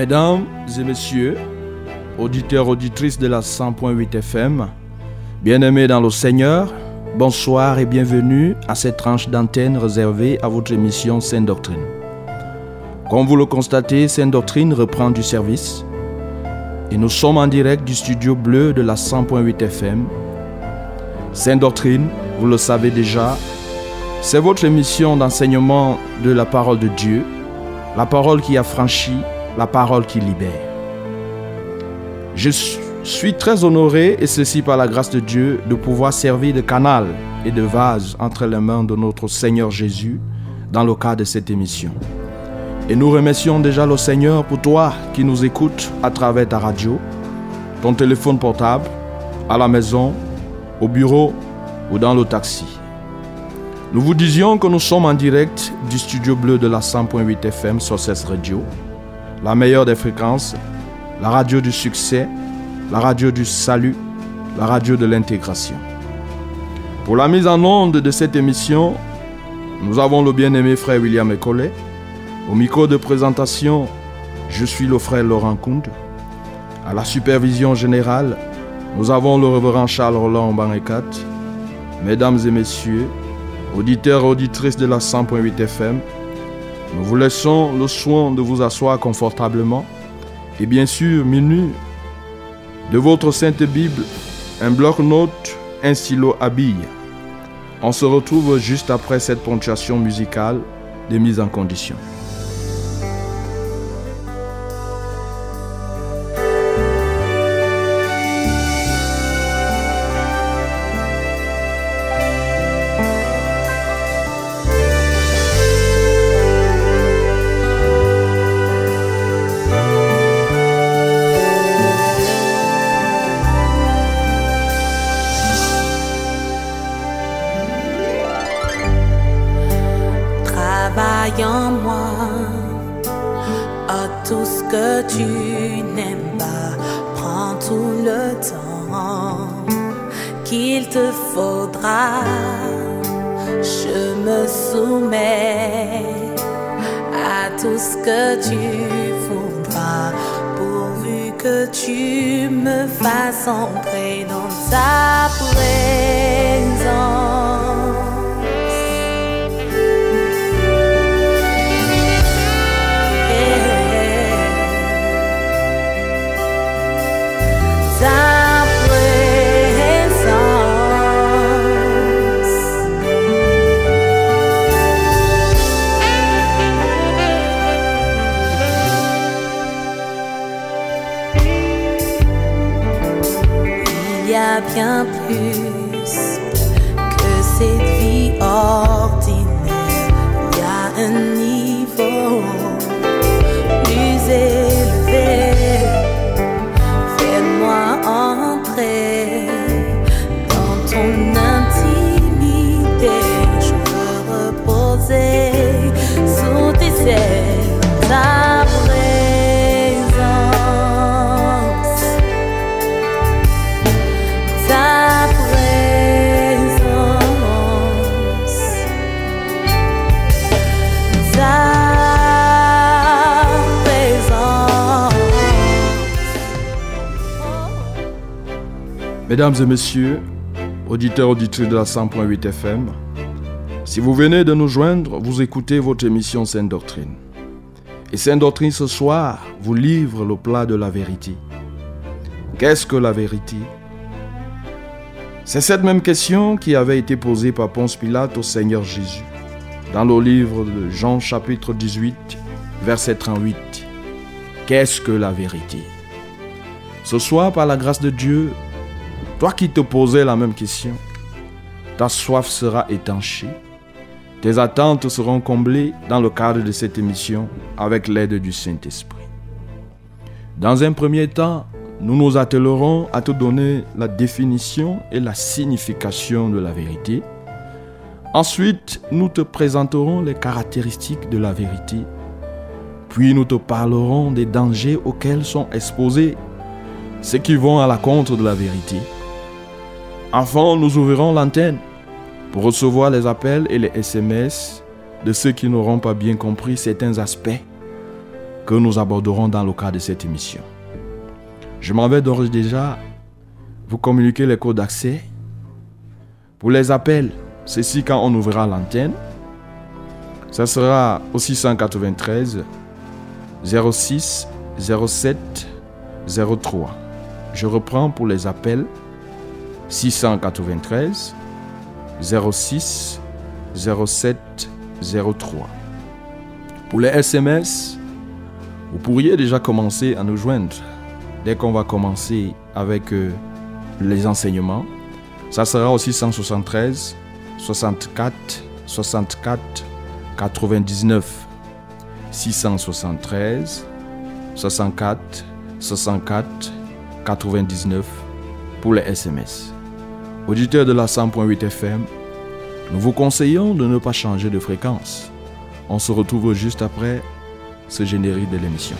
Mesdames et messieurs, auditeurs, auditrices de la 100.8 FM, bien-aimés dans le Seigneur, bonsoir et bienvenue à cette tranche d'antenne réservée à votre émission Sainte Doctrine. Comme vous le constatez, Sainte Doctrine reprend du service et nous sommes en direct du studio bleu de la 100.8 FM. Sainte Doctrine, vous le savez déjà, c'est votre émission d'enseignement de la parole de Dieu, la parole qui a franchi la parole qui libère. Je suis très honoré, et ceci par la grâce de Dieu, de pouvoir servir de canal et de vase entre les mains de notre Seigneur Jésus dans le cadre de cette émission. Et nous remercions déjà le Seigneur pour toi qui nous écoutes à travers ta radio, ton téléphone portable, à la maison, au bureau ou dans le taxi. Nous vous disions que nous sommes en direct du studio bleu de la 100.8 FM sur cette radio la meilleure des fréquences, la radio du succès, la radio du salut, la radio de l'intégration. Pour la mise en onde de cette émission, nous avons le bien-aimé frère William Ecollet. Au micro de présentation, je suis le frère Laurent Kound. À la supervision générale, nous avons le révérend Charles Roland Banekat. Mesdames et messieurs, auditeurs et auditrices de la 100.8 FM, nous vous laissons le soin de vous asseoir confortablement et bien sûr, menu de votre Sainte Bible, un bloc-notes, un stylo à billes. On se retrouve juste après cette ponctuation musicale de mise en condition. Mesdames et messieurs, auditeurs, auditrices de la 100.8 FM, si vous venez de nous joindre, vous écoutez votre émission Sainte Doctrine. Et Sainte Doctrine ce soir vous livre le plat de la vérité. Qu'est-ce que la vérité? C'est cette même question qui avait été posée par Ponce Pilate au Seigneur Jésus dans le livre de Jean chapitre 18, verset 38. Qu'est-ce que la vérité? Ce soir, par la grâce de Dieu, toi qui te posais la même question, ta soif sera étanchée, tes attentes seront comblées dans le cadre de cette émission avec l'aide du Saint-Esprit. Dans un premier temps, nous nous attellerons à te donner la définition et la signification de la vérité. Ensuite, nous te présenterons les caractéristiques de la vérité. Puis nous te parlerons des dangers auxquels sont exposés ceux qui vont à la contre de la vérité. Enfin, nous ouvrirons l'antenne pour recevoir les appels et les SMS de ceux qui n'auront pas bien compris certains aspects que nous aborderons dans le cadre de cette émission. Je m'en vais d'ores déjà vous communiquer les codes d'accès. Pour les appels, ceci quand on ouvrira l'antenne. Ça sera au 693 06 07 03. Je reprends pour les appels 693 06 07 03. Pour les SMS, vous pourriez déjà commencer à nous joindre dès qu'on va commencer avec euh, les enseignements. Ça sera aussi 173 64 64 99 673 64 64 99 pour les SMS. Auditeurs de la 100.8 FM, nous vous conseillons de ne pas changer de fréquence. On se retrouve juste après ce générique de l'émission.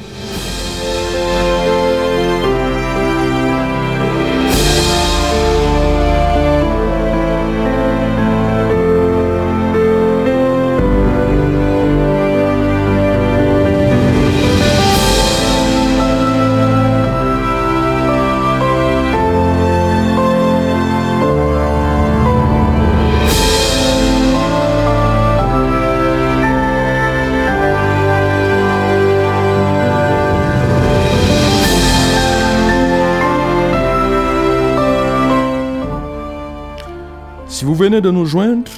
Si vous venez de nous joindre,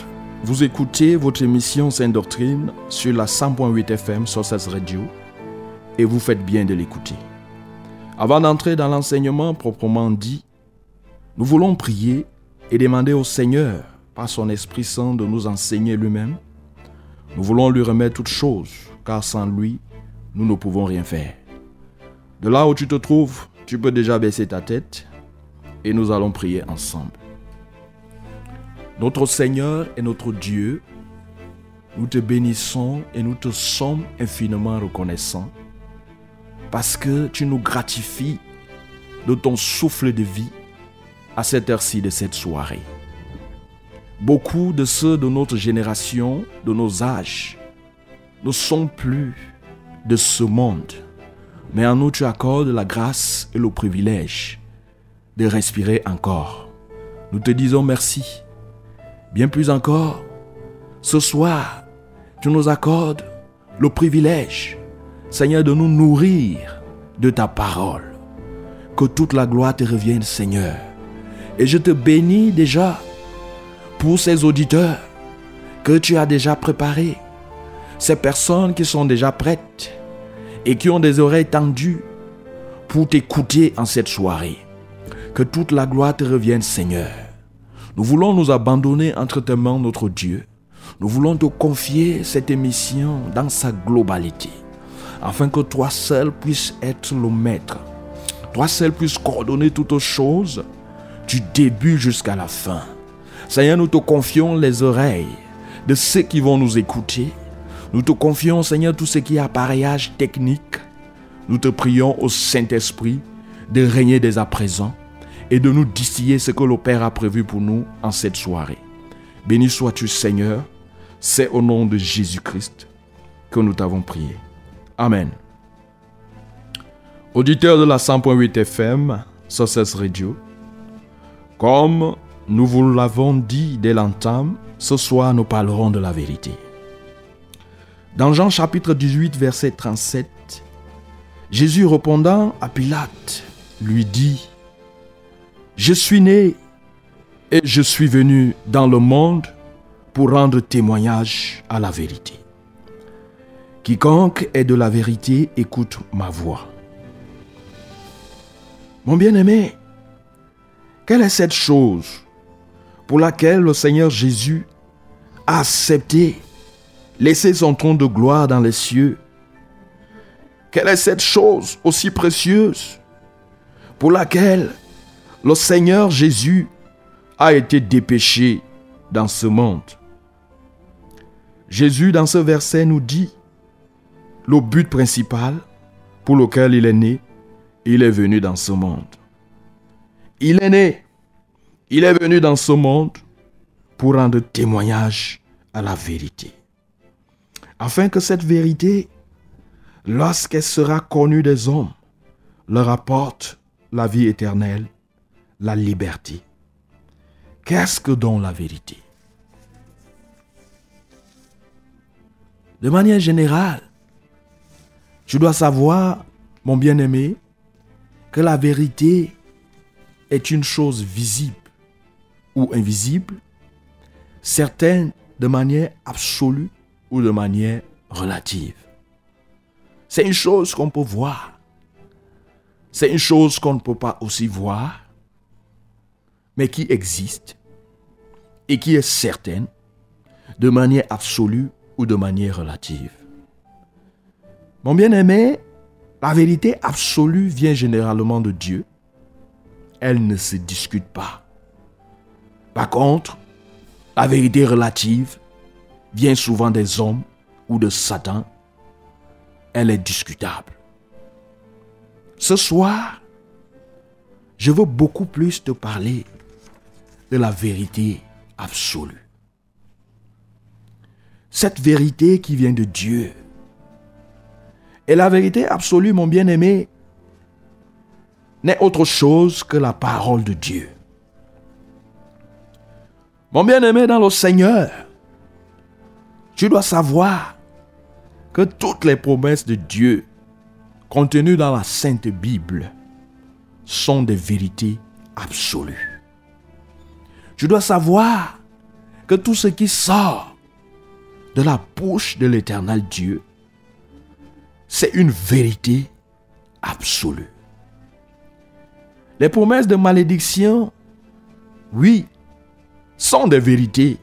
vous écoutez votre émission Sainte Doctrine sur la 100.8 FM sur radio et vous faites bien de l'écouter. Avant d'entrer dans l'enseignement proprement dit, nous voulons prier et demander au Seigneur, par son Esprit Saint, de nous enseigner lui-même. Nous voulons lui remettre toutes choses, car sans lui, nous ne pouvons rien faire. De là où tu te trouves, tu peux déjà baisser ta tête et nous allons prier ensemble. Notre Seigneur et notre Dieu, nous te bénissons et nous te sommes infiniment reconnaissants parce que tu nous gratifies de ton souffle de vie à cette heure-ci de cette soirée. Beaucoup de ceux de notre génération, de nos âges, ne sont plus de ce monde, mais en nous tu accordes la grâce et le privilège de respirer encore. Nous te disons merci. Bien plus encore, ce soir, tu nous accordes le privilège, Seigneur, de nous nourrir de ta parole. Que toute la gloire te revienne, Seigneur. Et je te bénis déjà pour ces auditeurs que tu as déjà préparés, ces personnes qui sont déjà prêtes et qui ont des oreilles tendues pour t'écouter en cette soirée. Que toute la gloire te revienne, Seigneur. Nous voulons nous abandonner entre tes mains, notre Dieu. Nous voulons te confier cette émission dans sa globalité, afin que toi seul puisses être le maître. Toi seul puisses coordonner toutes choses du début jusqu'à la fin. Seigneur, nous te confions les oreilles de ceux qui vont nous écouter. Nous te confions, Seigneur, tout ce qui est appareillage technique. Nous te prions au Saint-Esprit de régner dès à présent et de nous distiller ce que le Père a prévu pour nous en cette soirée. Béni sois-tu Seigneur, c'est au nom de Jésus-Christ que nous t'avons prié. Amen. Auditeurs de la 100.8 FM, Success Radio, comme nous vous l'avons dit dès l'entame, ce soir nous parlerons de la vérité. Dans Jean chapitre 18, verset 37, Jésus répondant à Pilate, lui dit, Je suis né et je suis venu dans le monde pour rendre témoignage à la vérité. Quiconque est de la vérité écoute ma voix. Mon bien-aimé, quelle est cette chose pour laquelle le Seigneur Jésus a accepté laisser son trône de gloire dans les cieux? Quelle est cette chose aussi précieuse pour laquelle le Seigneur Jésus a été dépêché dans ce monde Jésus, dans ce verset, nous dit le but principal pour lequel il est né, il est venu dans ce monde. Il est né, il est venu dans ce monde pour rendre témoignage à la vérité. Afin que cette vérité, lorsqu'elle sera connue des hommes, leur apporte la vie éternelle, la liberté. Qu'est-ce que donc la vérité? De manière générale, tu dois savoir, mon bien-aimé, que la vérité est une chose visible ou invisible, certaine de manière absolue ou de manière relative. C'est une chose qu'on peut voir. C'est une chose qu'on ne peut pas aussi voir, mais qui existe et qui est certaine de manière absolue ou de manière relative. Mon bien-aimé, la vérité absolue vient généralement de Dieu. Elle ne se discute pas. Par contre, la vérité relative vient souvent des hommes ou de Satan. Elle est discutable. Ce soir, je veux beaucoup plus te parler de la vérité absolue. Cette vérité qui vient de Dieu. Et la vérité absolue, mon bien-aimé, n'est autre chose que la parole de Dieu. Mon bien-aimé dans le Seigneur, tu dois savoir que toutes les promesses de Dieu contenues dans la Sainte Bible sont des vérités absolues. Tu dois savoir que tout ce qui sort de la bouche de l'éternel Dieu, c'est une vérité absolue. Les promesses de malédiction, oui, sont des vérités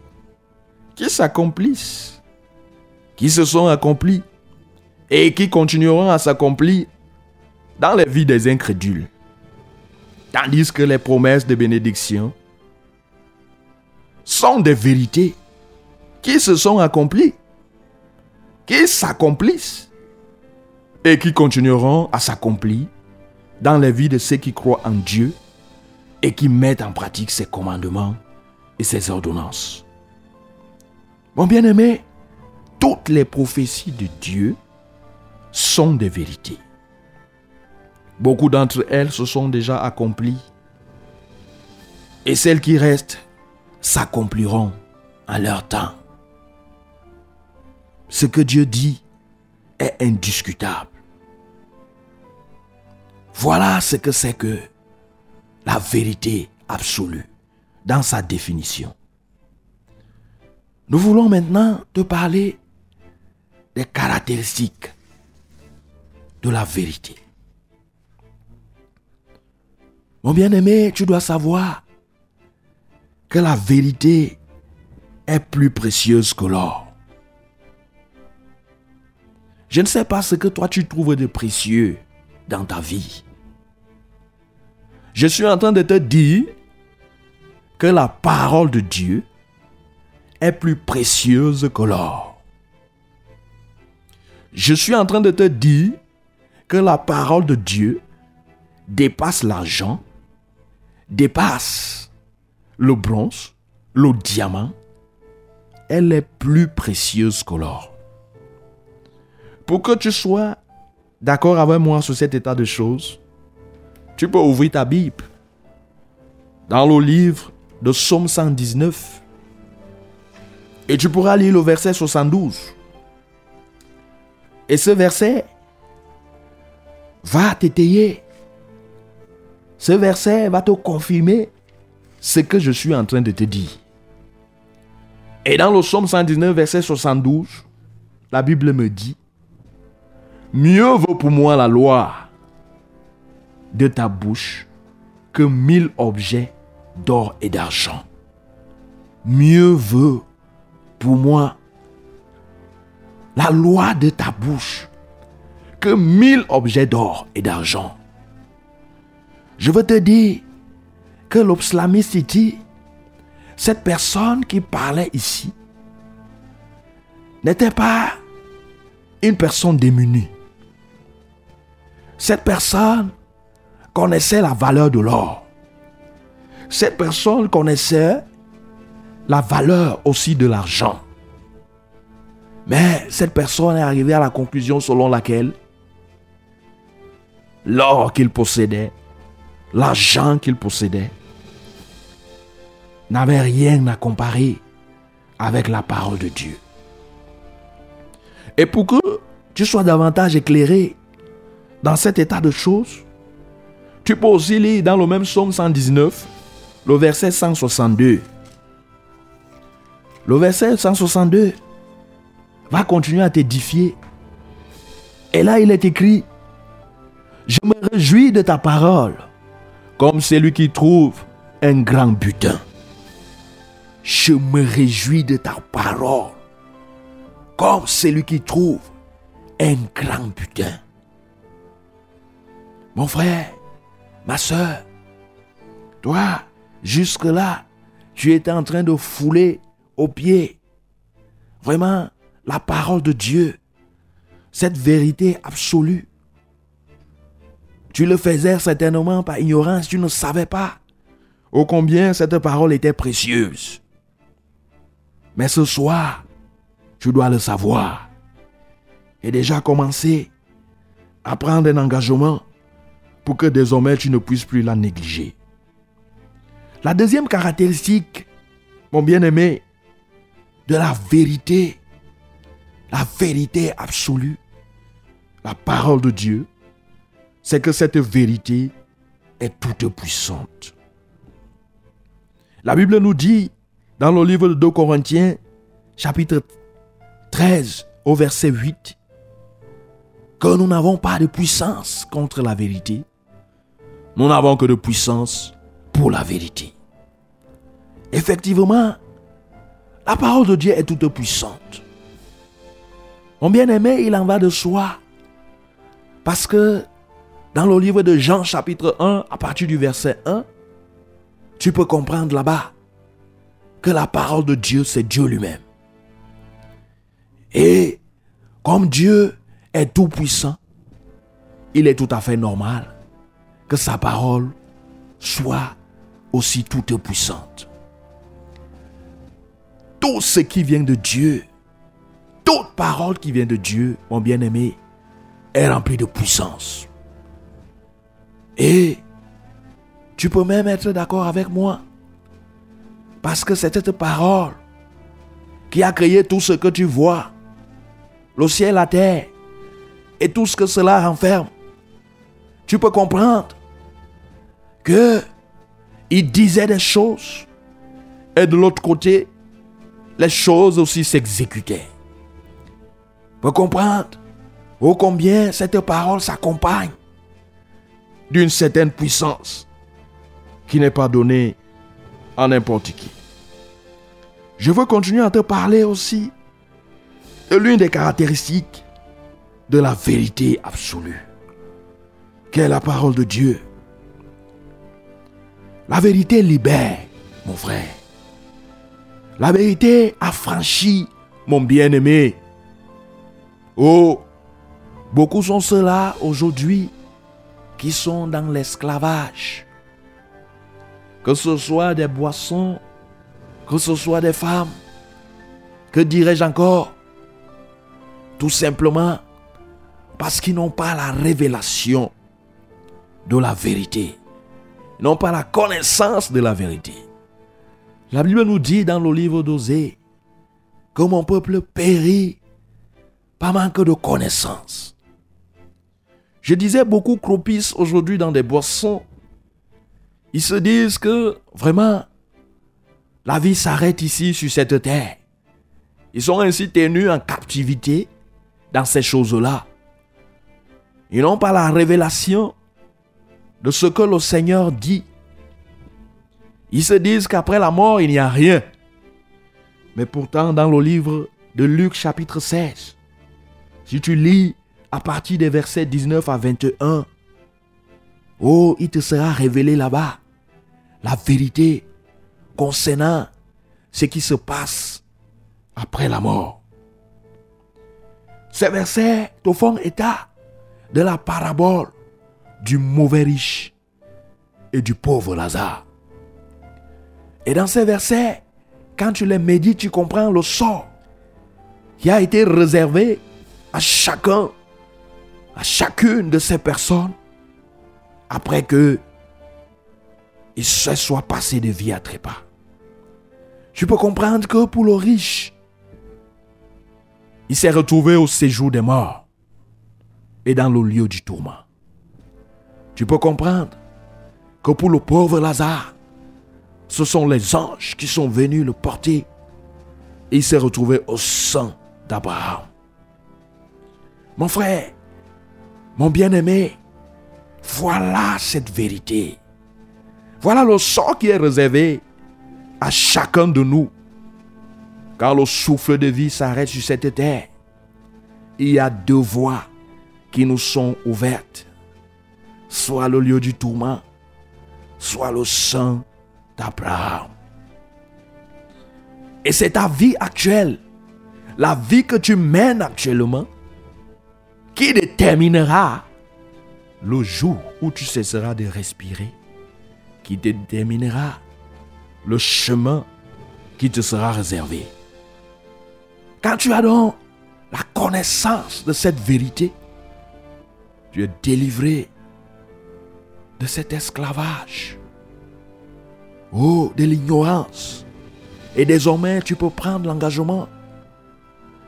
qui s'accomplissent, qui se sont accomplies et qui continueront à s'accomplir dans les vies des incrédules. Tandis que les promesses de bénédiction sont des vérités qui se sont accomplies, qui s'accomplissent et qui continueront à s'accomplir dans les vies de ceux qui croient en Dieu et qui mettent en pratique ses commandements et ses ordonnances. Mon bien-aimé, toutes les prophéties de Dieu sont des vérités. Beaucoup d'entre elles se sont déjà accomplies et celles qui restent s'accompliront en leur temps. Ce que Dieu dit est indiscutable. Voilà ce que c'est que la vérité absolue dans sa définition. Nous voulons maintenant te parler des caractéristiques de la vérité. Mon bien-aimé, tu dois savoir que la vérité est plus précieuse que l'or. Je ne sais pas ce que toi tu trouves de précieux dans ta vie. Je suis en train de te dire que la parole de Dieu est plus précieuse que l'or. Je suis en train de te dire que la parole de Dieu dépasse l'argent, dépasse le bronze, le diamant. Elle est plus précieuse que l'or. Pour que tu sois d'accord avec moi sur cet état de choses, tu peux ouvrir ta Bible dans le livre de Somme 119 et tu pourras lire le verset 72. Et ce verset va t'étayer. Ce verset va te confirmer ce que je suis en train de te dire. Et dans le psaume 119, verset 72, la Bible me dit, Mieux vaut pour moi la loi de ta bouche que mille objets d'or et d'argent. Mieux vaut pour moi la loi de ta bouche que mille objets d'or et d'argent. Je veux te dire que l'obslamiste dit, cette personne qui parlait ici n'était pas une personne démunie. Cette personne connaissait la valeur de l'or. Cette personne connaissait la valeur aussi de l'argent. Mais cette personne est arrivée à la conclusion selon laquelle l'or qu'il possédait, l'argent qu'il possédait, n'avait rien à comparer avec la parole de Dieu. Et pour que tu sois davantage éclairé dans cet état de choses, tu peux aussi lire dans le même psaume 119, le verset 162. Le verset 162 va continuer à t'édifier. Et là, il est écrit, je me réjouis de ta parole, comme celui qui trouve un grand butin. Je me réjouis de ta parole, comme celui qui trouve un grand butin. Mon frère, ma soeur, toi, jusque-là, tu étais en train de fouler aux pieds. Vraiment, la parole de Dieu, cette vérité absolue. Tu le faisais certainement par ignorance, tu ne savais pas ô combien cette parole était précieuse. Mais ce soir, tu dois le savoir et déjà commencer à prendre un engagement pour que désormais tu ne puisses plus la négliger. La deuxième caractéristique, mon bien-aimé, de la vérité la vérité absolue, la parole de Dieu, c'est que cette vérité est toute puissante. La Bible nous dit dans le livre de 2 Corinthiens, chapitre 13, au verset 8, que nous n'avons pas de puissance contre la vérité. Nous n'avons que de puissance pour la vérité. Effectivement, la parole de Dieu est toute puissante. Mon bien-aimé, il en va de soi. Parce que dans le livre de Jean chapitre 1, à partir du verset 1, tu peux comprendre là-bas que la parole de Dieu, c'est Dieu lui-même. Et comme Dieu est tout puissant, il est tout à fait normal que sa parole soit aussi toute puissante. Tout ce qui vient de Dieu toute parole qui vient de Dieu, mon bien-aimé, est remplie de puissance. Et tu peux même être d'accord avec moi. Parce que c'est cette parole qui a créé tout ce que tu vois. Le ciel, la terre et tout ce que cela renferme. Tu peux comprendre que il disait des choses et de l'autre côté, les choses aussi s'exécutaient peut comprendre ô combien cette parole s'accompagne d'une certaine puissance qui n'est pas donnée n'importe qui. Je veux continuer à te parler aussi de l'une des caractéristiques de la vérité absolue, qui est la parole de Dieu. La vérité libère, mon frère. La vérité affranchit, mon bien-aimé. Oh, beaucoup sont ceux-là aujourd'hui qui sont dans l'esclavage. Que ce soit des boissons, que ce soit des femmes, que dirais-je encore? Tout simplement parce qu'ils n'ont pas la révélation de la vérité. Ils n'ont pas la connaissance de la vérité. La Bible nous dit dans le livre d'Osée que mon peuple périt pas manque de connaissance. Je disais beaucoup croupissent aujourd'hui dans des boissons. Ils se disent que vraiment, la vie s'arrête ici sur cette terre. Ils sont ainsi tenus en captivité dans ces choses-là. Ils n'ont pas la révélation de ce que le Seigneur dit. Ils se disent qu'après la mort, il n'y a rien. Mais pourtant, dans le livre de Luc chapitre 16, si tu lis à partir des versets 19 à 21, oh, il te sera révélé là-bas la vérité concernant ce qui se passe après la mort. Ces versets te font état de la parabole du mauvais riche et du pauvre Lazare. Et dans ces versets, quand tu les médites, tu comprends le sort qui a été réservé à chacun, à chacune de ces personnes, après que il se soit passé de vie à trépas. Tu peux comprendre que pour le riche, il s'est retrouvé au séjour des morts et dans le lieu du tourment. Tu peux comprendre que pour le pauvre Lazare, ce sont les anges qui sont venus le porter et il s'est retrouvé au sein d'Abraham. Mon frère, mon bien-aimé, voilà cette vérité. Voilà le sort qui est réservé à chacun de nous. Car le souffle de vie s'arrête sur cette terre. Il y a deux voies qui nous sont ouvertes. Soit le lieu du tourment, soit le sein d'Abraham. Et c'est ta vie actuelle, la vie que tu mènes actuellement, qui déterminera le jour où tu cesseras de respirer, qui déterminera le chemin qui te sera réservé. Quand tu as donc la connaissance de cette vérité, tu es délivré de cet esclavage. Oh, de l'ignorance. Et désormais, tu peux prendre l'engagement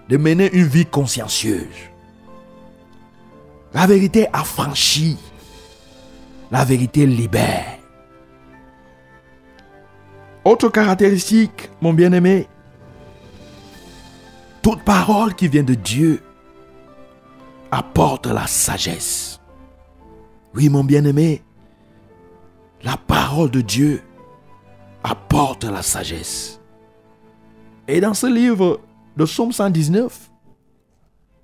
de mener une vie consciencieuse. La vérité affranchit. La vérité libère. Autre caractéristique, mon bien-aimé, toute parole qui vient de Dieu apporte la sagesse. Oui, mon bien-aimé, la parole de Dieu apporte la sagesse. Et dans ce livre de Somme 119,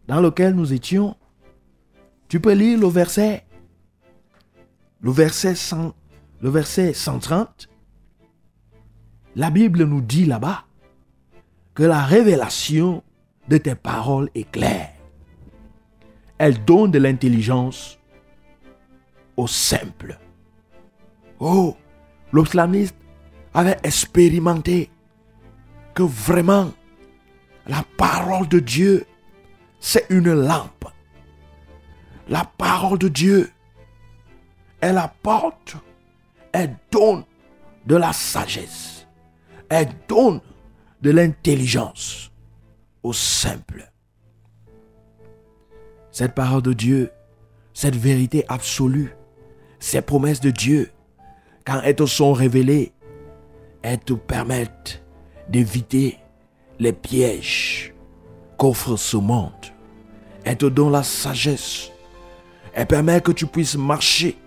dans lequel nous étions, tu peux lire le verset, le verset, 100, le verset 130. La Bible nous dit là-bas que la révélation de tes paroles est claire. Elle donne de l'intelligence au simple. Oh, le psalmiste avait expérimenté que vraiment la parole de Dieu, c'est une lampe. La parole de Dieu, elle apporte, elle donne de la sagesse, elle donne de l'intelligence au simple. Cette parole de Dieu, cette vérité absolue, ces promesses de Dieu, quand elles te sont révélées, elles te permettent d'éviter les pièges qu'offre ce monde. Elles te donnent la sagesse. Elles permettent que tu puisses marcher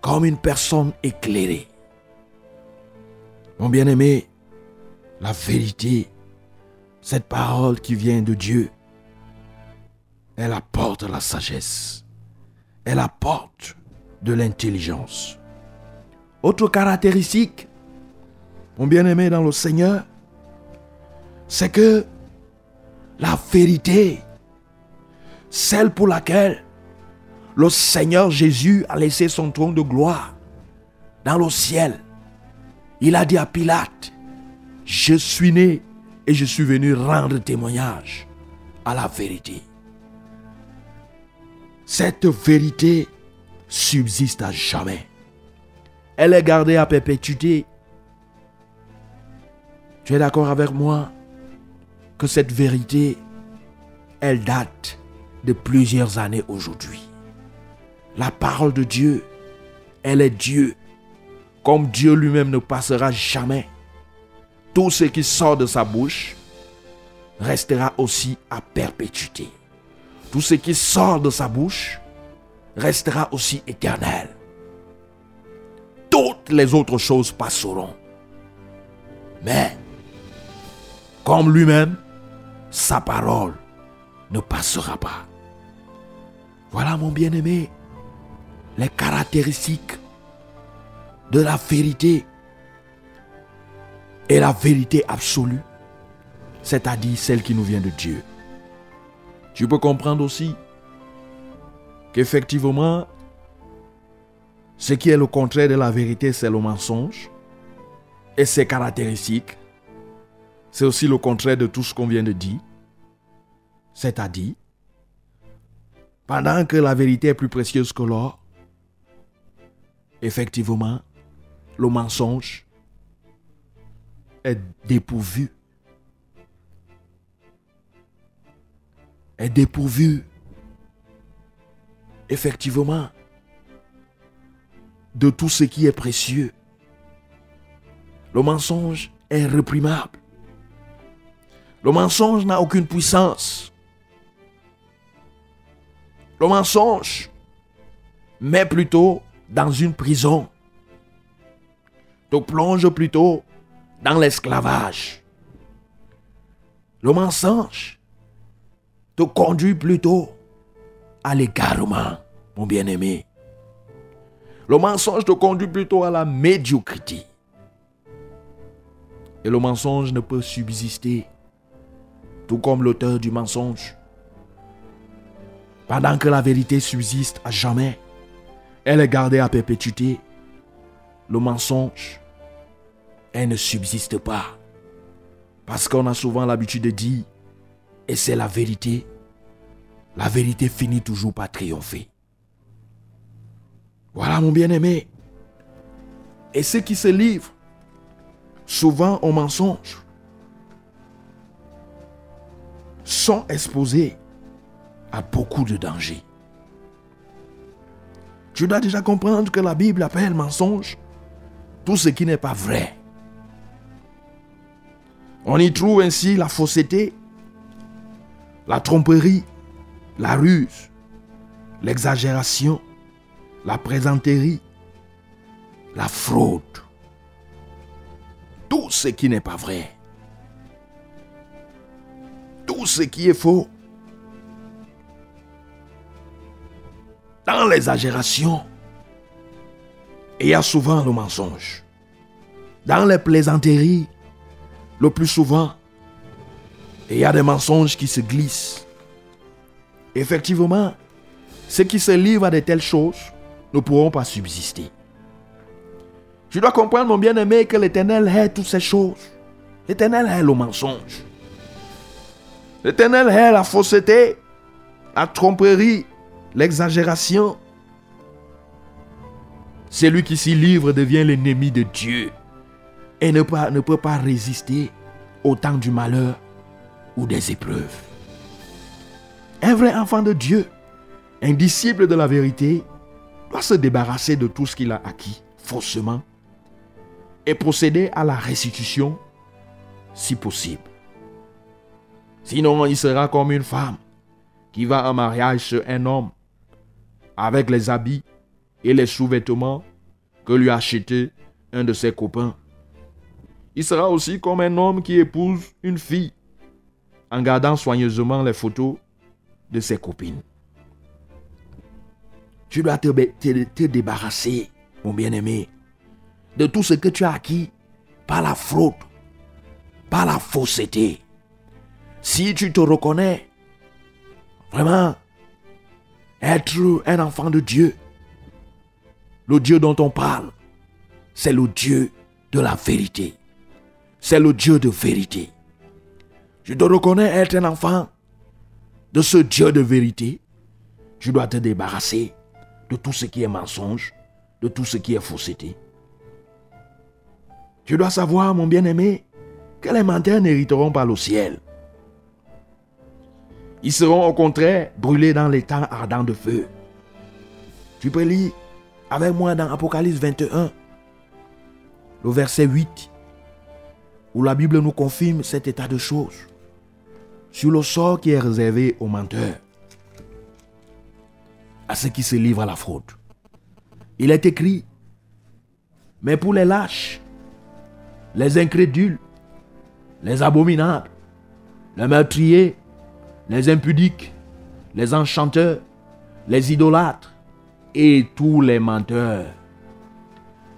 comme une personne éclairée. Mon bien-aimé, la vérité, cette parole qui vient de Dieu, elle apporte la sagesse. Elle apporte de l'intelligence. Autre caractéristique, mon bien-aimé dans le Seigneur, c'est que la vérité, celle pour laquelle le Seigneur Jésus a laissé son trône de gloire dans le ciel, il a dit à Pilate, je suis né et je suis venu rendre témoignage à la vérité. Cette vérité subsiste à jamais. Elle est gardée à perpétuité. Tu es d'accord avec moi que cette vérité, elle date de plusieurs années aujourd'hui. La parole de Dieu, elle est Dieu. Comme Dieu lui-même ne passera jamais. Tout ce qui sort de sa bouche restera aussi à perpétuité. Tout ce qui sort de sa bouche restera aussi éternel. Toutes les autres choses passeront. Mais, comme lui-même, sa parole ne passera pas. Voilà mon bien-aimé, les caractéristiques de la vérité et la vérité absolue, c'est-à-dire celle qui nous vient de Dieu. Tu peux comprendre aussi qu'effectivement, ce qui est le contraire de la vérité, c'est le mensonge. Et ses caractéristiques, c'est aussi le contraire de tout ce qu'on vient de dire. C'est-à-dire, pendant que la vérité est plus précieuse que l'or, effectivement, le mensonge est dépourvu. Est dépourvu, effectivement, de tout ce qui est précieux. Le mensonge est réprimable. Le mensonge n'a aucune puissance. Le mensonge met plutôt dans une prison. Te plonge plutôt dans l'esclavage. Le mensonge te conduit plutôt à l'égarement, mon bien-aimé. Le mensonge te conduit plutôt à la médiocrité. Et le mensonge ne peut subsister, tout comme l'auteur du mensonge. Pendant que la vérité subsiste à jamais, elle est gardée à perpétuité. Le mensonge, elle ne subsiste pas. Parce qu'on a souvent l'habitude de dire, et c'est la vérité, la vérité finit toujours par triompher. Voilà mon bien-aimé. Et ceux qui se livrent souvent au mensonge sont exposés beaucoup de dangers. Tu dois déjà comprendre que la Bible appelle mensonge tout ce qui n'est pas vrai. On y trouve ainsi la fausseté, la tromperie, la ruse, l'exagération, la présenterie, la fraude. Tout ce qui n'est pas vrai. Tout ce qui est faux. Dans l'exagération, il y a souvent le mensonge. Dans les plaisanteries, le plus souvent, il y a des mensonges qui se glissent. Effectivement, ceux qui se livrent à de telles choses ne pourront pas subsister. Tu dois comprendre, mon bien-aimé, que l'Éternel hait toutes ces choses. L'Éternel hait le mensonge. L'Éternel hait la fausseté, la tromperie, l'exagération. Celui qui s'y livre devient l'ennemi de Dieu et ne, peut pas résister au temps du malheur ou des épreuves. Un vrai enfant de Dieu, un disciple de la vérité, doit se débarrasser de tout ce qu'il a acquis faussement et procéder à la restitution si possible. Sinon, il sera comme une femme qui va en mariage chez un homme avec les habits et les sous-vêtements que lui a acheté un de ses copains. Il sera aussi comme un homme qui épouse une fille en gardant soigneusement les photos de ses copines. Tu dois te, te débarrasser, mon bien-aimé, de tout ce que tu as acquis par la fraude, par la fausseté. Si tu te reconnais vraiment être un enfant de Dieu, le Dieu dont on parle, c'est le Dieu de la vérité. C'est le Dieu de vérité. Je te reconnais être un enfant de ce Dieu de vérité. Je dois te débarrasser de tout ce qui est mensonge, de tout ce qui est fausseté. Tu dois savoir, mon bien-aimé, que les menteurs n'hériteront pas le ciel. Ils seront au contraire brûlés dans les temps ardents de feu. Tu peux lire avec moi dans Apocalypse 21, le verset 8, où la Bible nous confirme cet état de choses sur le sort qui est réservé aux menteurs, à ceux qui se livrent à la fraude. Il est écrit, mais pour les lâches, les incrédules, les abominables, les meurtriers, les impudiques, les enchanteurs, les idolâtres et tous les menteurs.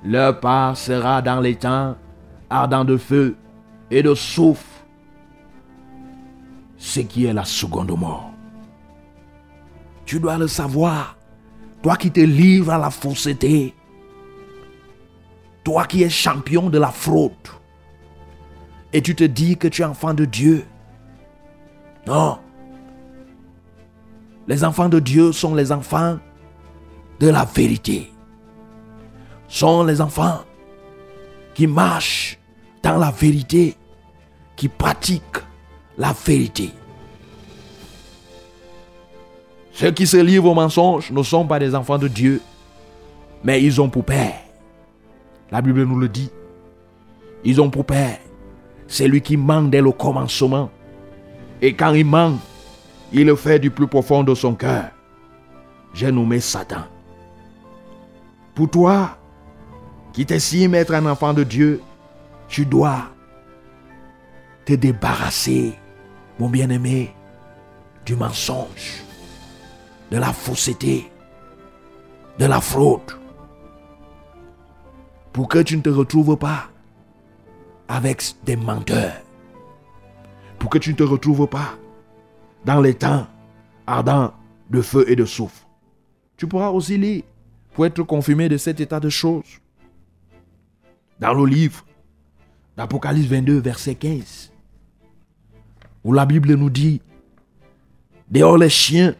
Leur part sera dans les temps ardent de feu et de souffle, ce qui est la seconde mort. Tu dois le savoir, toi qui te livres à la fausseté, toi qui es champion de la fraude, et tu te dis que tu es enfant de Dieu. Non. Les enfants de Dieu sont les enfants de la vérité. Sont les enfants qui marchent dans la vérité, qui pratiquent la vérité. Ceux qui se livrent au mensonge ne sont pas des enfants de Dieu, mais ils ont pour père. La Bible nous le dit. Ils ont pour père celui qui ment dès le commencement. Et quand il ment, il le fait du plus profond de son cœur. J'ai nommé Satan. Pour toi, qui t'estime être un enfant de Dieu, tu dois te débarrasser, mon bien-aimé, du mensonge, de la fausseté, de la fraude, pour que tu ne te retrouves pas avec des menteurs, pour que tu ne te retrouves pas dans les temps ardents de feu et de souffle. Tu pourras aussi lire pour être confirmé de cet état de choses. Dans le livre d'Apocalypse 22, verset 15, où la Bible nous dit, dehors les chiens,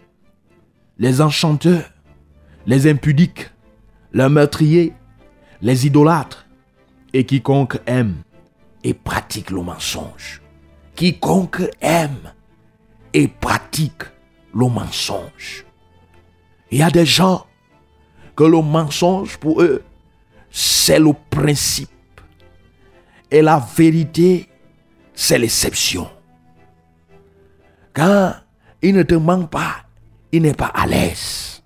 les enchanteurs, les impudiques, les meurtriers, les idolâtres, et quiconque aime et pratique le mensonge. Quiconque aime et pratique le mensonge. Il y a des gens que le mensonge pour eux, c'est le principe. Et la vérité, c'est l'exception. Quand il ne te ment pas, il n'est pas à l'aise.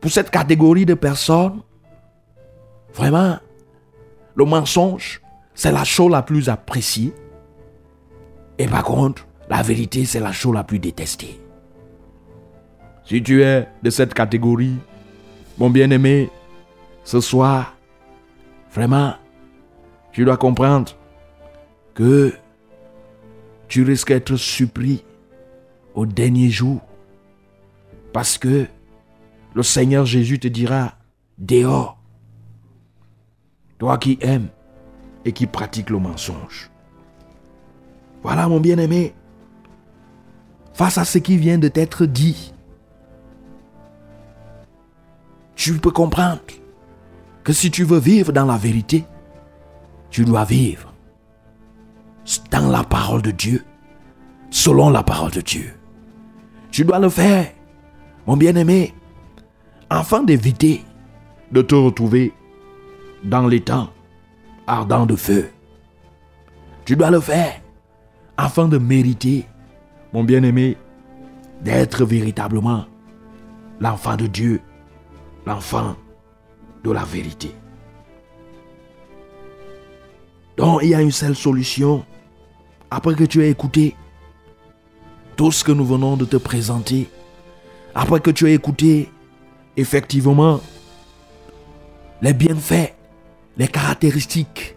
Pour cette catégorie de personnes, vraiment, le mensonge, c'est la chose la plus appréciée. Et par contre, la vérité, c'est la chose la plus détestée. Si tu es de cette catégorie, mon bien-aimé, ce soir, vraiment, tu dois comprendre que tu risques d'être surpris au dernier jour. Parce que le Seigneur Jésus te dira, dehors, toi qui aimes et qui pratiques le mensonge. Voilà mon bien-aimé, face à ce qui vient de t'être dit, tu peux comprendre que si tu veux vivre dans la vérité, tu dois vivre dans la parole de Dieu, selon la parole de Dieu. Tu dois le faire, mon bien-aimé, afin d'éviter de te retrouver dans les temps ardents de feu. Tu dois le faire afin de mériter, mon bien-aimé, d'être véritablement l'enfant de Dieu, l'enfant de la vérité. Donc il y a une seule solution. Après que tu aies écouté tout ce que nous venons de te présenter, après que tu aies écouté effectivement les bienfaits les caractéristiques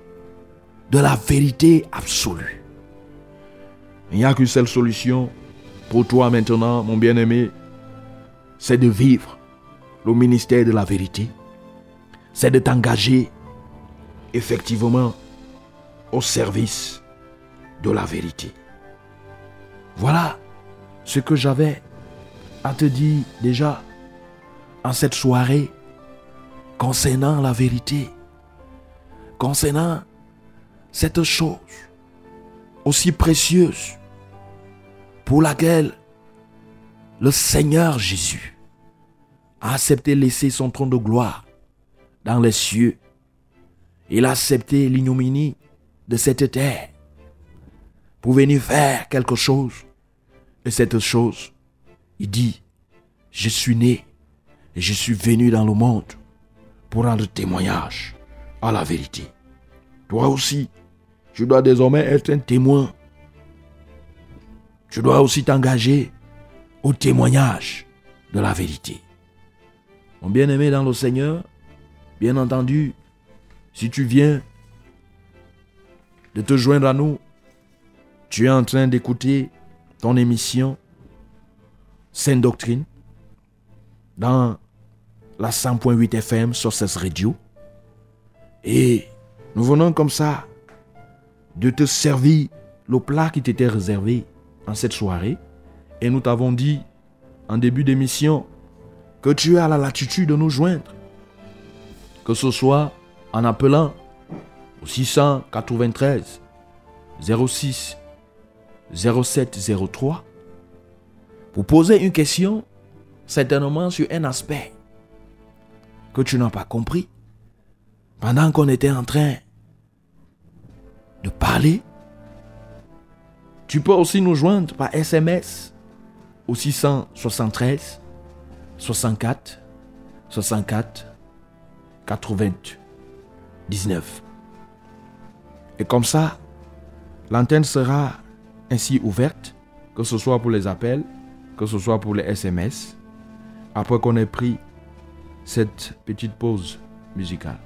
de la vérité absolue. Il n'y a qu'une seule solution pour toi maintenant, mon bien-aimé, c'est de vivre le ministère de la vérité, c'est de t'engager effectivement au service de la vérité. Voilà ce que j'avais à te dire déjà en cette soirée concernant la vérité concernant cette chose aussi précieuse pour laquelle le Seigneur Jésus a accepté laisser son trône de gloire dans les cieux. Il a accepté l'ignominie de cette terre pour venir faire quelque chose. Et cette chose, il dit, je suis né et je suis venu dans le monde pour rendre témoignage à la vérité. Toi aussi, tu dois désormais être un témoin. Tu dois aussi t'engager au témoignage de la vérité. Mon bien-aimé dans le Seigneur, bien entendu, si tu viens de te joindre à nous, tu es en train d'écouter ton émission Sainte Doctrine dans la 100.8 FM sur cette radio. Et nous venons comme ça de te servir le plat qui t'était réservé en cette soirée. Et nous t'avons dit en début d'émission que tu as la latitude de nous joindre. Que ce soit en appelant au 693 06 0703 pour poser une question certainement sur un aspect que tu n'as pas compris pendant qu'on était en train de parler. Tu peux aussi nous joindre par SMS au 673 64 64 99. Et comme ça, l'antenne sera ainsi ouverte, que ce soit pour les appels, que ce soit pour les SMS, après qu'on ait pris cette petite pause musicale.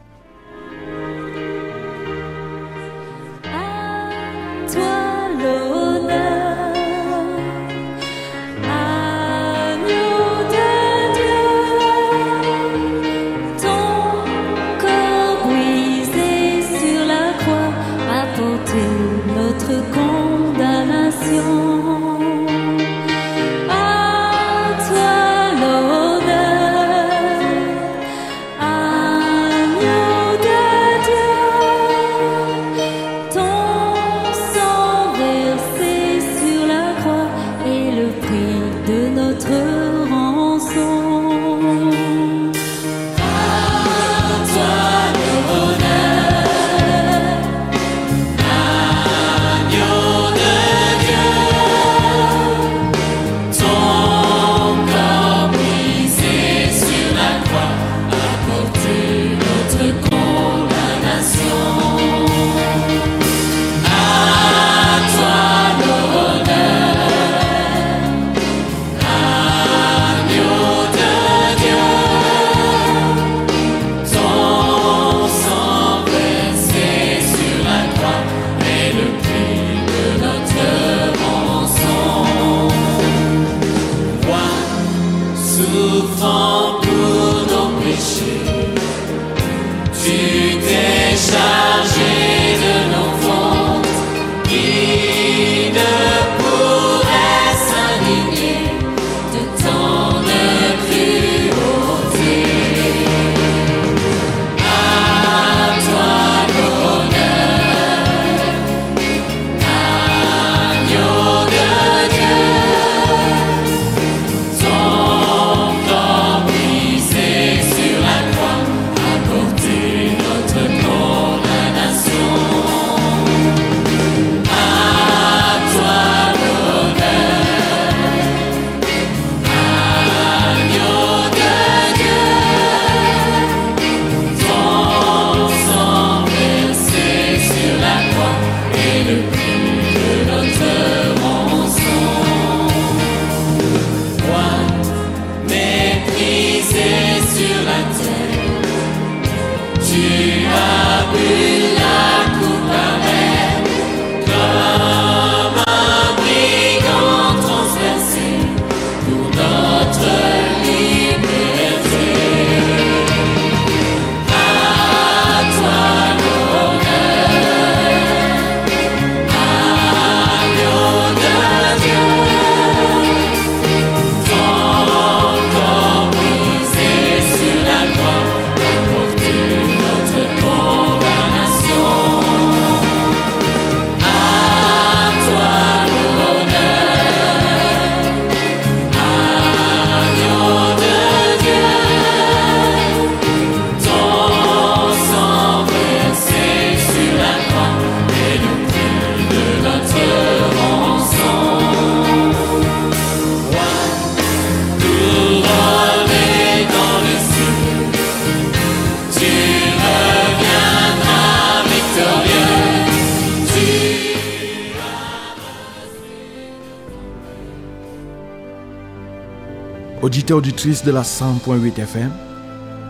De la 100.8 FM,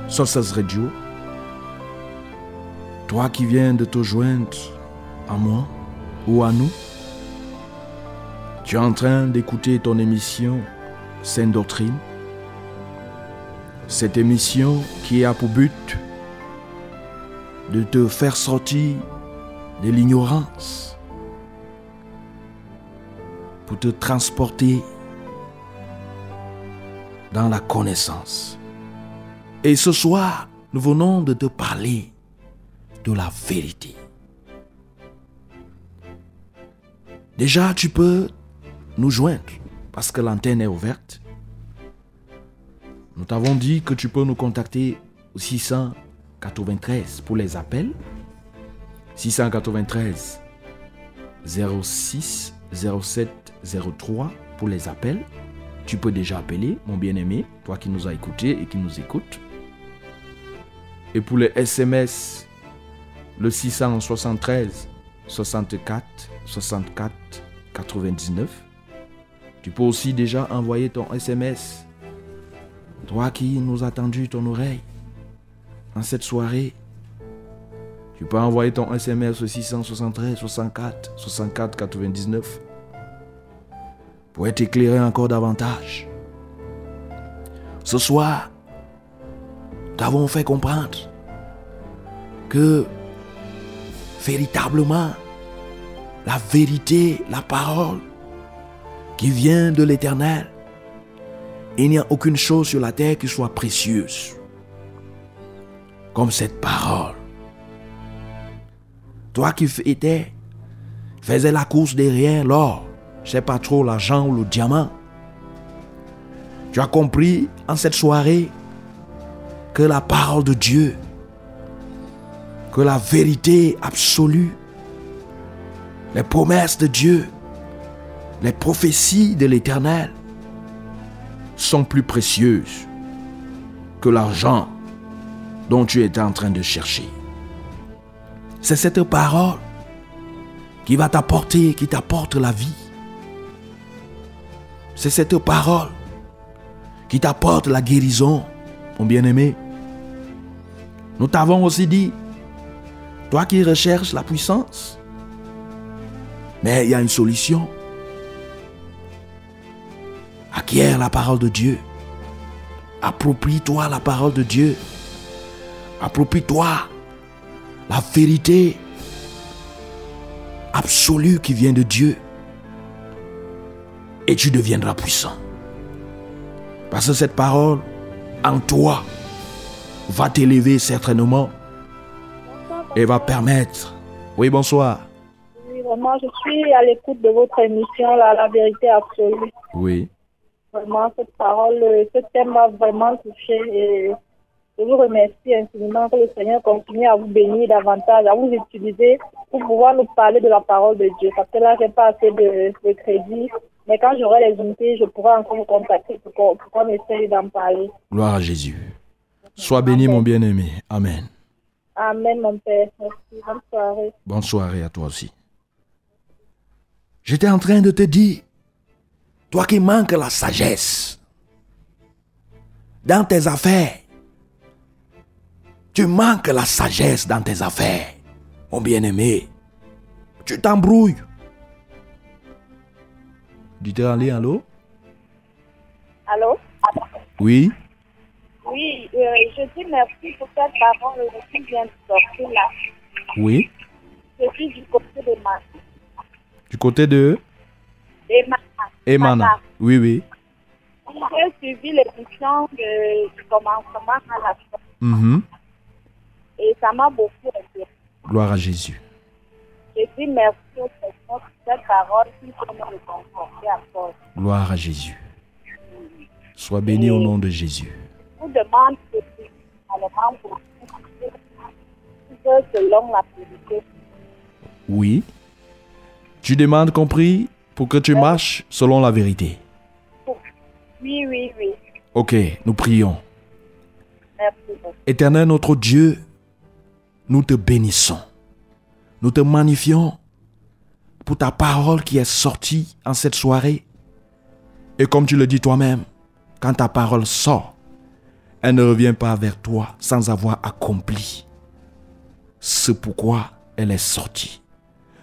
Sources Radio, toi qui viens de te joindre à moi ou à nous, tu es en train d'écouter ton émission Sainte Doctrine. Cette émission qui a pour but de te faire sortir de l'ignorance pour te transporter dans la connaissance. Et ce soir, nous venons de te parler de la vérité. Déjà, tu peux nous joindre parce que l'antenne est ouverte. Nous t'avons dit que tu peux nous contacter au 693 pour les appels. 693 06 07 03 pour les appels. Tu peux déjà appeler, mon bien-aimé, toi qui nous as écoutés et qui nous écoutes. Et pour les SMS, le 673 64 64 99. Tu peux aussi déjà envoyer ton SMS. Toi qui nous as tendu ton oreille en cette soirée, tu peux envoyer ton SMS au 673 64 64 99 pour être éclairé encore davantage. Ce soir, t'avons fait comprendre que véritablement, la vérité, la parole qui vient de l'éternel, il n'y a aucune chose sur la terre qui soit précieuse comme cette parole. Toi qui étais, faisais la course derrière l'or, je sais pas trop l'argent ou le diamant. Tu as compris en cette soirée que la parole de Dieu, que la vérité absolue, les promesses de Dieu, les prophéties de l'Éternel sont plus précieuses que l'argent dont tu étais en train de chercher. C'est cette parole qui va t'apporter, qui t'apporte la vie. C'est cette parole qui t'apporte la guérison, mon bien-aimé. Nous t'avons aussi dit, toi qui recherches la puissance, mais il y a une solution. Acquiert la parole de Dieu. Approprie-toi la parole de Dieu. Approprie-toi la vérité absolue qui vient de Dieu. Et tu deviendras puissant. Parce que cette parole en toi va t'élever certainement et va permettre. Oui, bonsoir. Oui, vraiment, je suis à l'écoute de votre émission, là, La vérité absolue. Oui. Vraiment, cette parole, ce thème m'a vraiment touché et je vous remercie infiniment que le Seigneur continue à vous bénir davantage, à vous utiliser pour pouvoir nous parler de la parole de Dieu. Parce que là, j'ai pas assez de, de crédit. Mais quand j'aurai les unités, je pourrai encore vous contacter pour qu'on pour qu'on essaye d'en parler. Gloire à Jésus. Sois béni, mon bien-aimé. Amen. Amen, mon Père. Merci. Bonne soirée. Bonne soirée à toi aussi. J'étais en train de te dire, toi qui manques la sagesse dans tes affaires, tu manques la sagesse dans tes affaires, mon bien-aimé. Tu t'embrouilles. Dites allez, allô? Allô? Oui, Oui, euh, je dis merci pour cette parole qui vient de sortir là. oui. Je suis du côté de ma Du côté de? Ma Emana. Oui, oui. J'ai suivi l'émission de- du commencement à la fin Mhm. Et ça m'a beaucoup aidé. Gloire à Jésus. Je dis merci au Seigneur pour cette parole qui peut me réconforter encore. Gloire à Jésus. Sois béni au nom de Jésus. Je vous demande que selon la vérité. Oui. Tu demandes compris pour que tu marches selon la vérité. Oui, oui, oui. Ok, nous prions. Merci beaucoup. Éternel notre Dieu, nous te bénissons. Nous te magnifions pour ta parole qui est sortie en cette soirée. Et comme tu le dis toi-même, quand ta parole sort, elle ne revient pas vers toi sans avoir accompli ce pourquoi elle est sortie.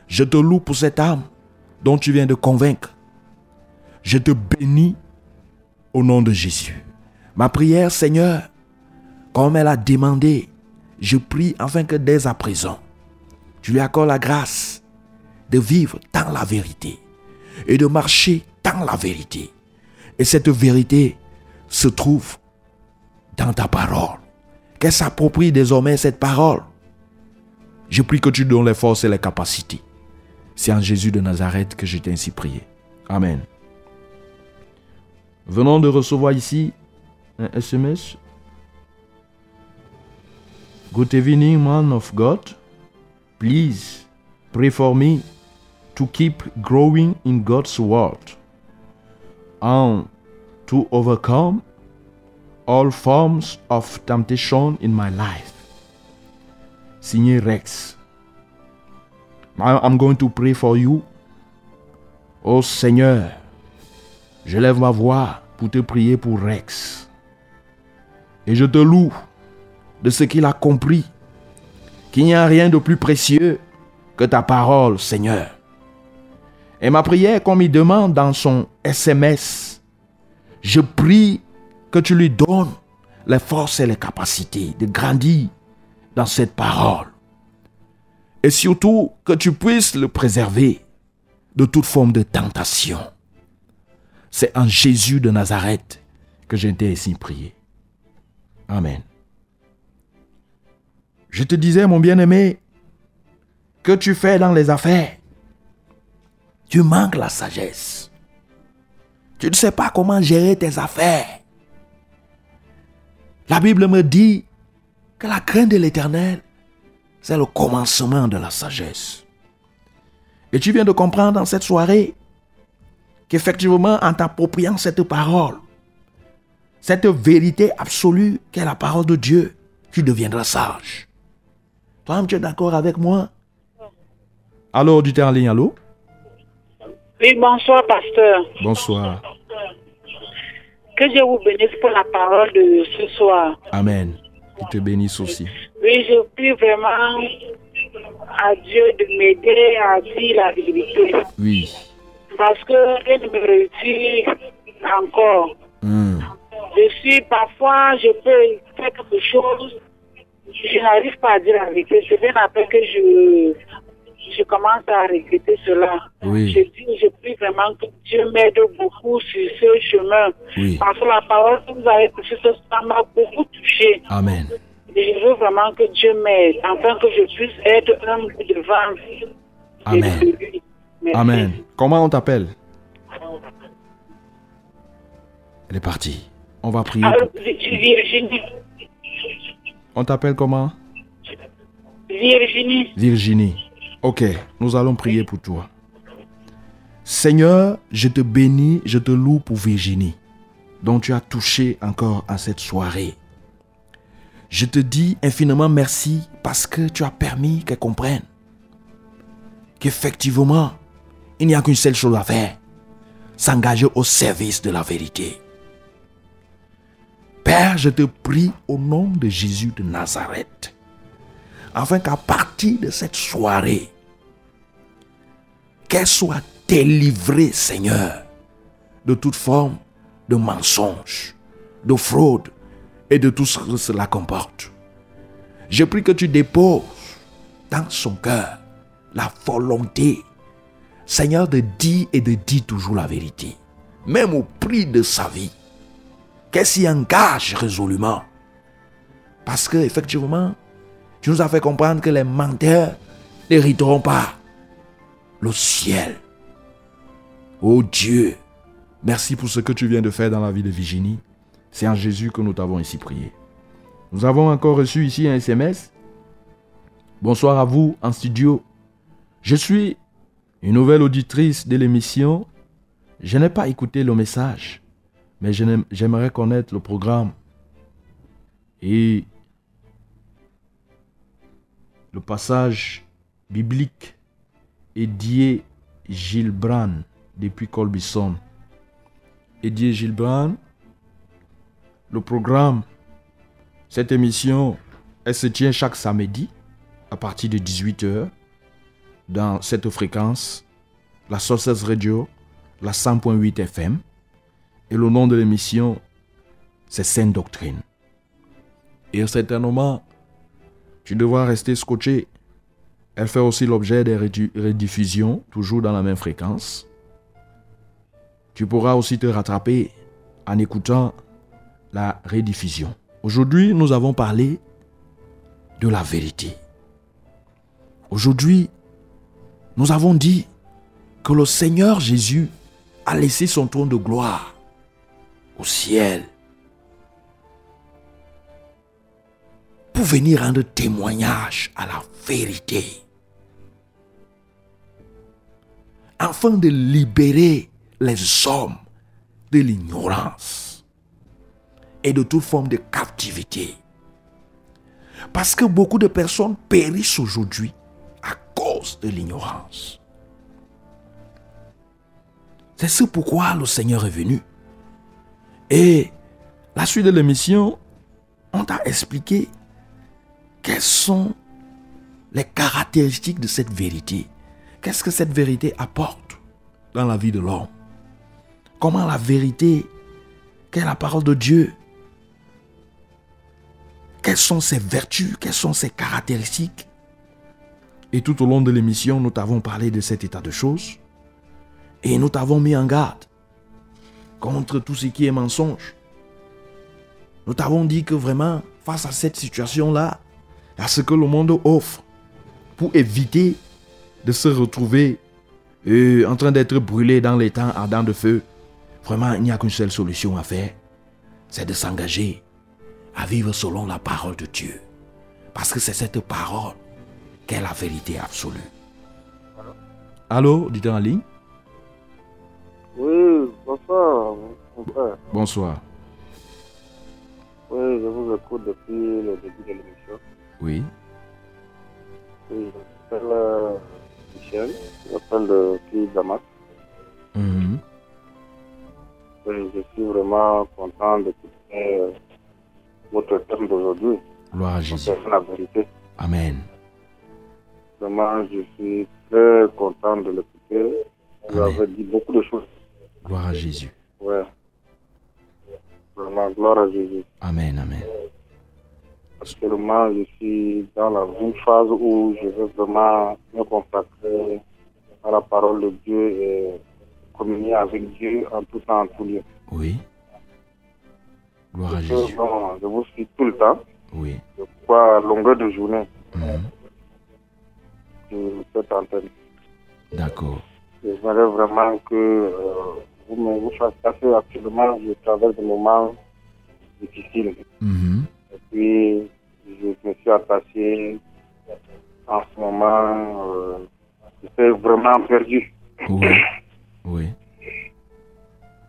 Je te loue pour cette âme dont tu viens de convaincre. Je te bénis au nom de Jésus. Ma prière, Seigneur, comme elle a demandé, je prie afin que dès à présent, tu lui accordes la grâce de vivre dans la vérité et de marcher dans la vérité. Et cette vérité se trouve dans ta parole. Qu'elle s'approprie désormais cette parole. Je prie que tu donnes les forces et les capacités. C'est en Jésus de Nazareth que je t'ai ainsi prié. Amen. Venons de recevoir ici un SMS. Good evening, man of God. Please pray for me to keep growing in God's word and to overcome all forms of temptation in my life. Signé Rex. Now I'm going to pray for you. Oh Seigneur, je lève ma voix pour te prier pour Rex. Et je te loue de ce qu'il a compris, qu'il n'y a rien de plus précieux que ta parole, Seigneur. Et ma prière, comme il demande dans son SMS, je prie que tu lui donnes les forces et les capacités de grandir dans cette parole. Et surtout que tu puisses le préserver de toute forme de tentation. C'est en Jésus de Nazareth que j'ai été ainsi prié. Amen. Je te disais, mon bien-aimé, que tu fais dans les affaires. Tu manques la sagesse. Tu ne sais pas comment gérer tes affaires. La Bible me dit que la crainte de l'éternel, c'est le commencement de la sagesse. Et tu viens de comprendre dans cette soirée qu'effectivement, en t'appropriant cette parole, cette vérité absolue qu'est la parole de Dieu, tu deviendras sage. Toi-même, tu es d'accord avec moi? Allô, auditeur en ligne, allô? Oui, bonsoir, pasteur. Bonsoir. Que Dieu vous bénisse pour la parole de ce soir. Amen. Qu'il te bénisse aussi. Oui, je prie vraiment à Dieu de m'aider à dire la vérité. Oui. Parce que rien ne me réussit encore. Hmm. Je suis parfois, je peux faire quelque chose, je n'arrive pas à dire la vérité. C'est bien après que je, je commence à regretter cela. Oui. Je dis, je prie vraiment que Dieu m'aide beaucoup sur ce chemin. Oui. Parce que la parole que vous avez touchée ce soir m'a beaucoup touché. Amen. Et je veux vraiment que Dieu m'aide, afin que je puisse être humble devant lui. Amen. Amen. Comment on t'appelle? Elle est partie. On va prier. Alors, pour- Virginie, On t'appelle comment? Virginie, Virginie. Ok, nous allons prier pour toi. Seigneur, je te bénis, je te loue pour Virginie, dont tu as touché encore à cette soirée. Je te dis infiniment merci parce que tu as permis qu'elle comprenne qu'effectivement, il n'y a qu'une seule chose à faire, s'engager au service de la vérité. Père, je te prie au nom de Jésus de Nazareth, afin qu'à partir de cette soirée, qu'elle soit délivrée, Seigneur, de toute forme de mensonge, de fraude et de tout ce que cela comporte. Je prie que tu déposes dans son cœur la volonté, Seigneur, de dire et de dire toujours la vérité, même au prix de sa vie. Qu'elle s'y engage résolument? Parce que, effectivement, tu nous as fait comprendre que les menteurs n'hériteront pas le ciel. Oh Dieu, merci pour ce que tu viens de faire dans la vie de Virginie. C'est en Jésus que nous t'avons ici prié. Nous avons encore reçu ici un SMS. Bonsoir à vous en studio. Je suis une nouvelle auditrice de l'émission. Je n'ai pas écouté le message, mais j'aimerais connaître le programme. Et le passage biblique Edier Gilbran depuis Colbison. Edier Gilbran, le programme. Cette émission, elle se tient chaque samedi à partir de 18h dans cette fréquence, la Sources Radio, la 100.8 FM. Et le nom de l'émission, c'est Sainte Doctrine. Et certainement, tu devras rester scotché. Elle fait aussi l'objet des rediffusions, toujours dans la même fréquence. Tu pourras aussi te rattraper en écoutant la rediffusion. Aujourd'hui, nous avons parlé de la vérité. Aujourd'hui, nous avons dit que le Seigneur Jésus a laissé son trône de gloire au ciel pour venir rendre témoignage à la vérité, afin de libérer les hommes de l'ignorance et de toute forme de captivité. Parce que beaucoup de personnes périssent aujourd'hui à cause de l'ignorance. C'est ce pourquoi le Seigneur est venu. Et la suite de l'émission, on t'a expliqué quelles sont les caractéristiques de cette vérité. Qu'est-ce que cette vérité apporte dans la vie de l'homme? Comment la vérité, qu'est la parole de Dieu, quelles sont ses vertus, quelles sont ses caractéristiques? Et tout au long de l'émission, nous t'avons parlé de cet état de choses. Et nous t'avons mis en garde contre tout ce qui est mensonge. Nous t'avons dit que vraiment, face à cette situation-là, à ce que le monde offre, pour éviter de se retrouver euh, en train d'être brûlé dans les temps ardents de feu, vraiment, il n'y a qu'une seule solution à faire, c'est de s'engager à vivre selon la parole de Dieu. Parce que c'est cette parole qui est la vérité absolue. Allô, dites en ligne? Oui, bonsoir, mon frère. Bonsoir. Oui, je vous écoute depuis le début de l'émission. Oui. Oui, je m'appelle euh, Michel, je m'appelle de Pays Damas. Oui, je suis vraiment content d'écouter euh, votre thème d'aujourd'hui, Gloire à Jésus. c'est la vérité. Amen. Vraiment, je suis très content de l'écouter. Vous Amen. avez dit beaucoup de choses. Gloire à Jésus. Ouais. Vraiment, gloire à Jésus. Amen, amen. Actuellement, je suis dans la, une phase où je veux vraiment me consacrer à la parole de Dieu et communier avec Dieu en tout temps, en tout lieu. Oui. Gloire à Je, Jésus. je vous suis tout le temps, Oui. je crois à longueur de journée Mhm. sur cette antenne. D'accord. J'aimerais vraiment que euh, vous me vous parce que actuellement, je traverse des moments difficiles. Mhm. Et puis, je me suis attaché en ce moment. Euh, J'étais vraiment perdu. Oui. Oui.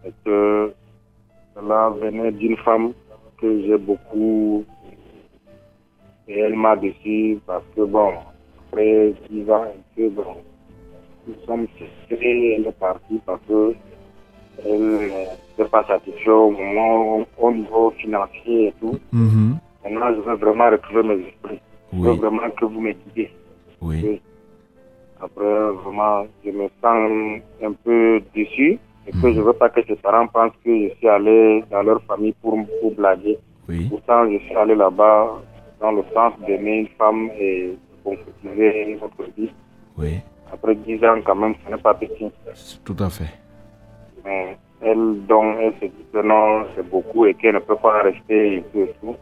Et que cela venait d'une femme que j'ai beaucoup. Et elle m'a déçu parce que, bon, après 10 ans, et que, bon, nous sommes séparés, elle est partie parce que elle n'était pas satisfaite au moment, au niveau financier et tout. Mhm. Maintenant, je veux vraiment retrouver mes esprits. Je veux vraiment que vous me guidez. Oui. Après, vraiment, je me sens un peu déçu et que Mhm. je veux pas que ses parents pensent que je suis allé dans leur famille pour, pour blaguer. Oui. Pourtant, je suis allé là-bas dans le sens d'aimer une femme et de concrétiser notre vie. Oui. Après 10 ans, quand même, ce n'est pas petit. Tout à fait. Mais elle, donc, elle se dit que non, c'est beaucoup et qu'elle ne peut pas rester et tout et tout.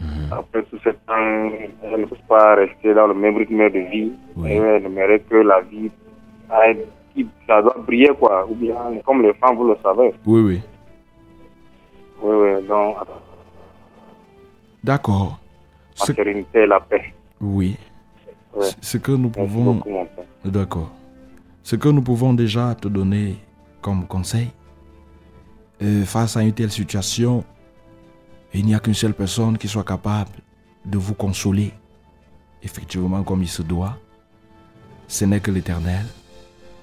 Mhm. Après tout ce temps, elle ne peut pas rester dans le même rythme de vie. Oui. Et elle aimerait que la vie, aille- ça doit briller, quoi. Ou bien, comme les femmes, vous le savez. Oui, oui. Oui, oui, donc, D'accord. la sérénité et la paix. Oui. Ouais. Ce- que nous pouvons... D'accord. Ce que nous pouvons déjà te donner comme conseil, euh, face à une telle situation, il n'y a qu'une seule personne qui soit capable de vous consoler, effectivement comme il se doit. Ce n'est que l'Éternel,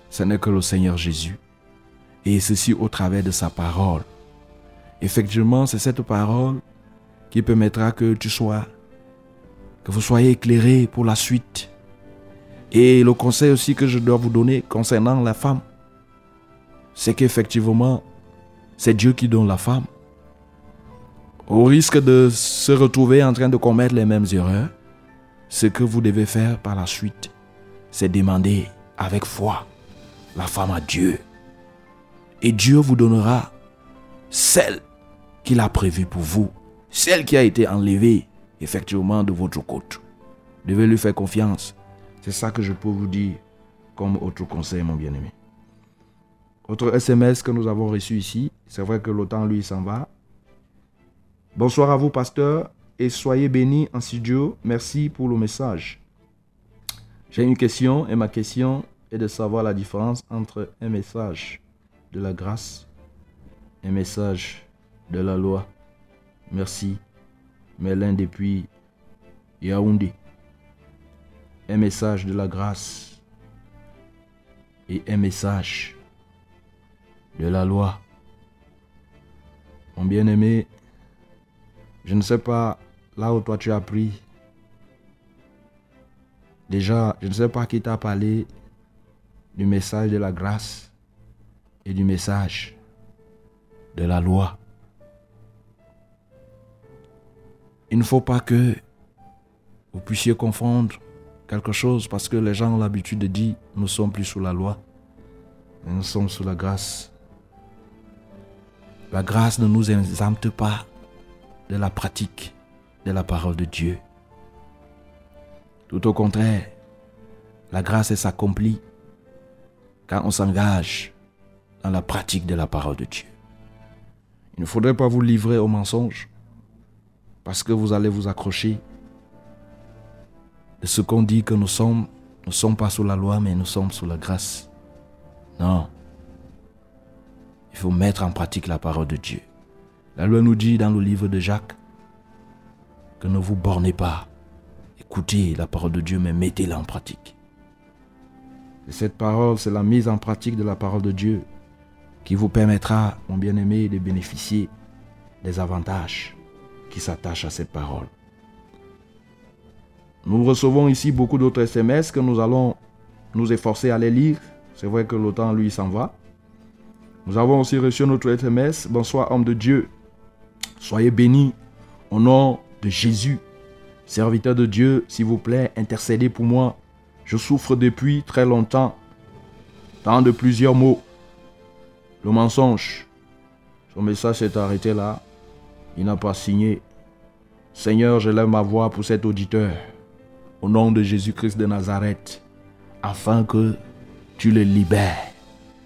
ce n'est que le Seigneur Jésus, et ceci au travers de sa parole. effectivement, c'est cette parole qui permettra que tu sois, que vous soyez éclairés pour la suite. Et le conseil aussi que je dois vous donner concernant la femme, c'est qu'effectivement, c'est Dieu qui donne la femme. Au risque de se retrouver en train de commettre les mêmes erreurs, ce que vous devez faire par la suite, c'est demander avec foi la femme à Dieu. Et Dieu vous donnera celle qu'il a prévue pour vous, celle qui a été enlevée effectivement de votre côte. Devez lui faire confiance. C'est ça que je peux vous dire comme autre conseil, mon bien-aimé. Autre SMS que nous avons reçu ici, c'est vrai que temps, lui, s'en va. Bonsoir à vous, pasteur, et soyez bénis en studio. Merci pour le message. J'ai une question, et ma question est de savoir la différence entre un message de la grâce et un message de la loi. Merci. Mélin depuis Yaoundé. Un message de la grâce et un message de la loi. Mon bien-aimé, je ne sais pas là où toi tu as pris. Déjà, je ne sais pas qui t'a parlé du message de la grâce et du message de la loi. Il ne faut pas que vous puissiez confondre quelque chose parce que les gens ont l'habitude de dire nous sommes plus sous la loi, nous sommes sous la grâce. La grâce ne nous exempte pas de la pratique de la parole de Dieu. Tout au contraire, la grâce s'accomplit quand on s'engage dans la pratique de la parole de Dieu. Il ne faudrait pas vous livrer au mensonge parce que vous allez vous accrocher de ce qu'on dit que nous sommes. Nous ne sommes pas sous la loi, mais nous sommes sous la grâce. Non. Il faut mettre en pratique la parole de Dieu. La loi nous dit dans le livre de Jacques que ne vous bornez pas. Écoutez la parole de Dieu, mais mettez-la en pratique. Et cette parole, c'est la mise en pratique de la parole de Dieu qui vous permettra, mon bien-aimé, de bénéficier des avantages qui s'attachent à cette parole. Nous recevons ici beaucoup d'autres SMS que nous allons nous efforcer à les lire. C'est vrai que le temps, lui, s'en va. Nous avons aussi reçu notre SMS. Bonsoir, homme de Dieu. Soyez bénis au nom de Jésus. Serviteur de Dieu, s'il vous plaît, intercédez pour moi. Je souffre depuis très longtemps. Tant de plusieurs mots. Le mensonge. Son message s'est arrêté là. Il n'a pas signé. Seigneur, je lève ma voix pour cet auditeur. Au nom de Jésus-Christ de Nazareth. Afin que tu le libères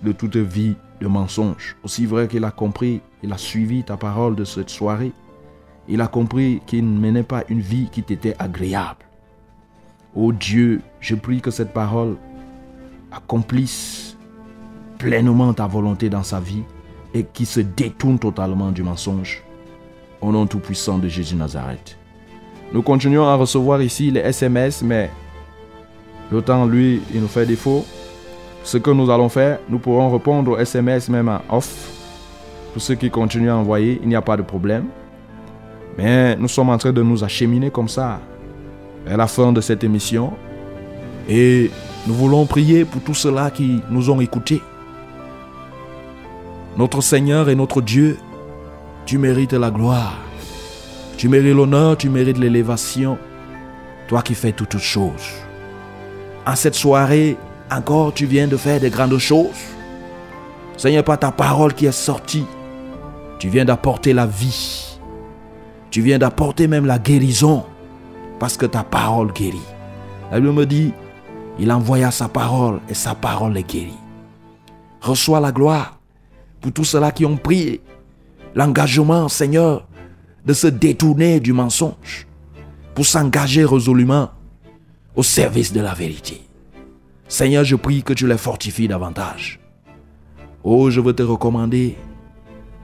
de toute vie de mensonge. Aussi vrai qu'il a compris, il a suivi ta parole de cette soirée. Il a compris qu'il ne menait pas une vie qui t'était agréable. Ô Dieu, je prie que cette parole accomplisse pleinement ta volonté dans sa vie et qu'il se détourne totalement du mensonge. Au nom tout-puissant de Jésus Nazareth. Nous continuons à recevoir ici les SMS, mais le temps, lui, il nous fait défaut. Ce que nous allons faire, nous pourrons répondre aux SMS même en off. Pour ceux qui continuent à envoyer, il n'y a pas de problème. Mais nous sommes en train de nous acheminer comme ça vers la fin de cette émission. Et nous voulons prier pour tous ceux-là qui nous ont écoutés. Notre Seigneur et notre Dieu, tu mérites la gloire. Tu mérites l'honneur, tu mérites l'élévation. Toi qui fais toutes choses. En cette soirée, encore tu viens de faire de grandes choses. Seigneur, par ta parole qui est sortie, tu viens d'apporter la vie. Tu viens d'apporter même la guérison parce que ta parole guérit. La Bible me dit, il envoya sa parole et sa parole est guérie. Reçois la gloire pour tous ceux-là qui ont prié l'engagement, Seigneur, de se détourner du mensonge pour s'engager résolument au service de la vérité. Seigneur, je prie que tu les fortifies davantage. Oh, je veux te recommander,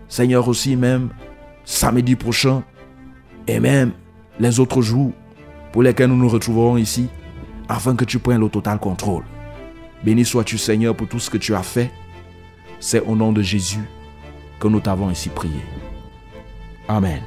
Seigneur aussi même, samedi prochain et même les autres jours pour lesquels nous nous retrouverons ici, afin que tu prennes le total contrôle. Béni sois-tu Seigneur pour tout ce que tu as fait. C'est au nom de Jésus que nous t'avons ici prié. Amen.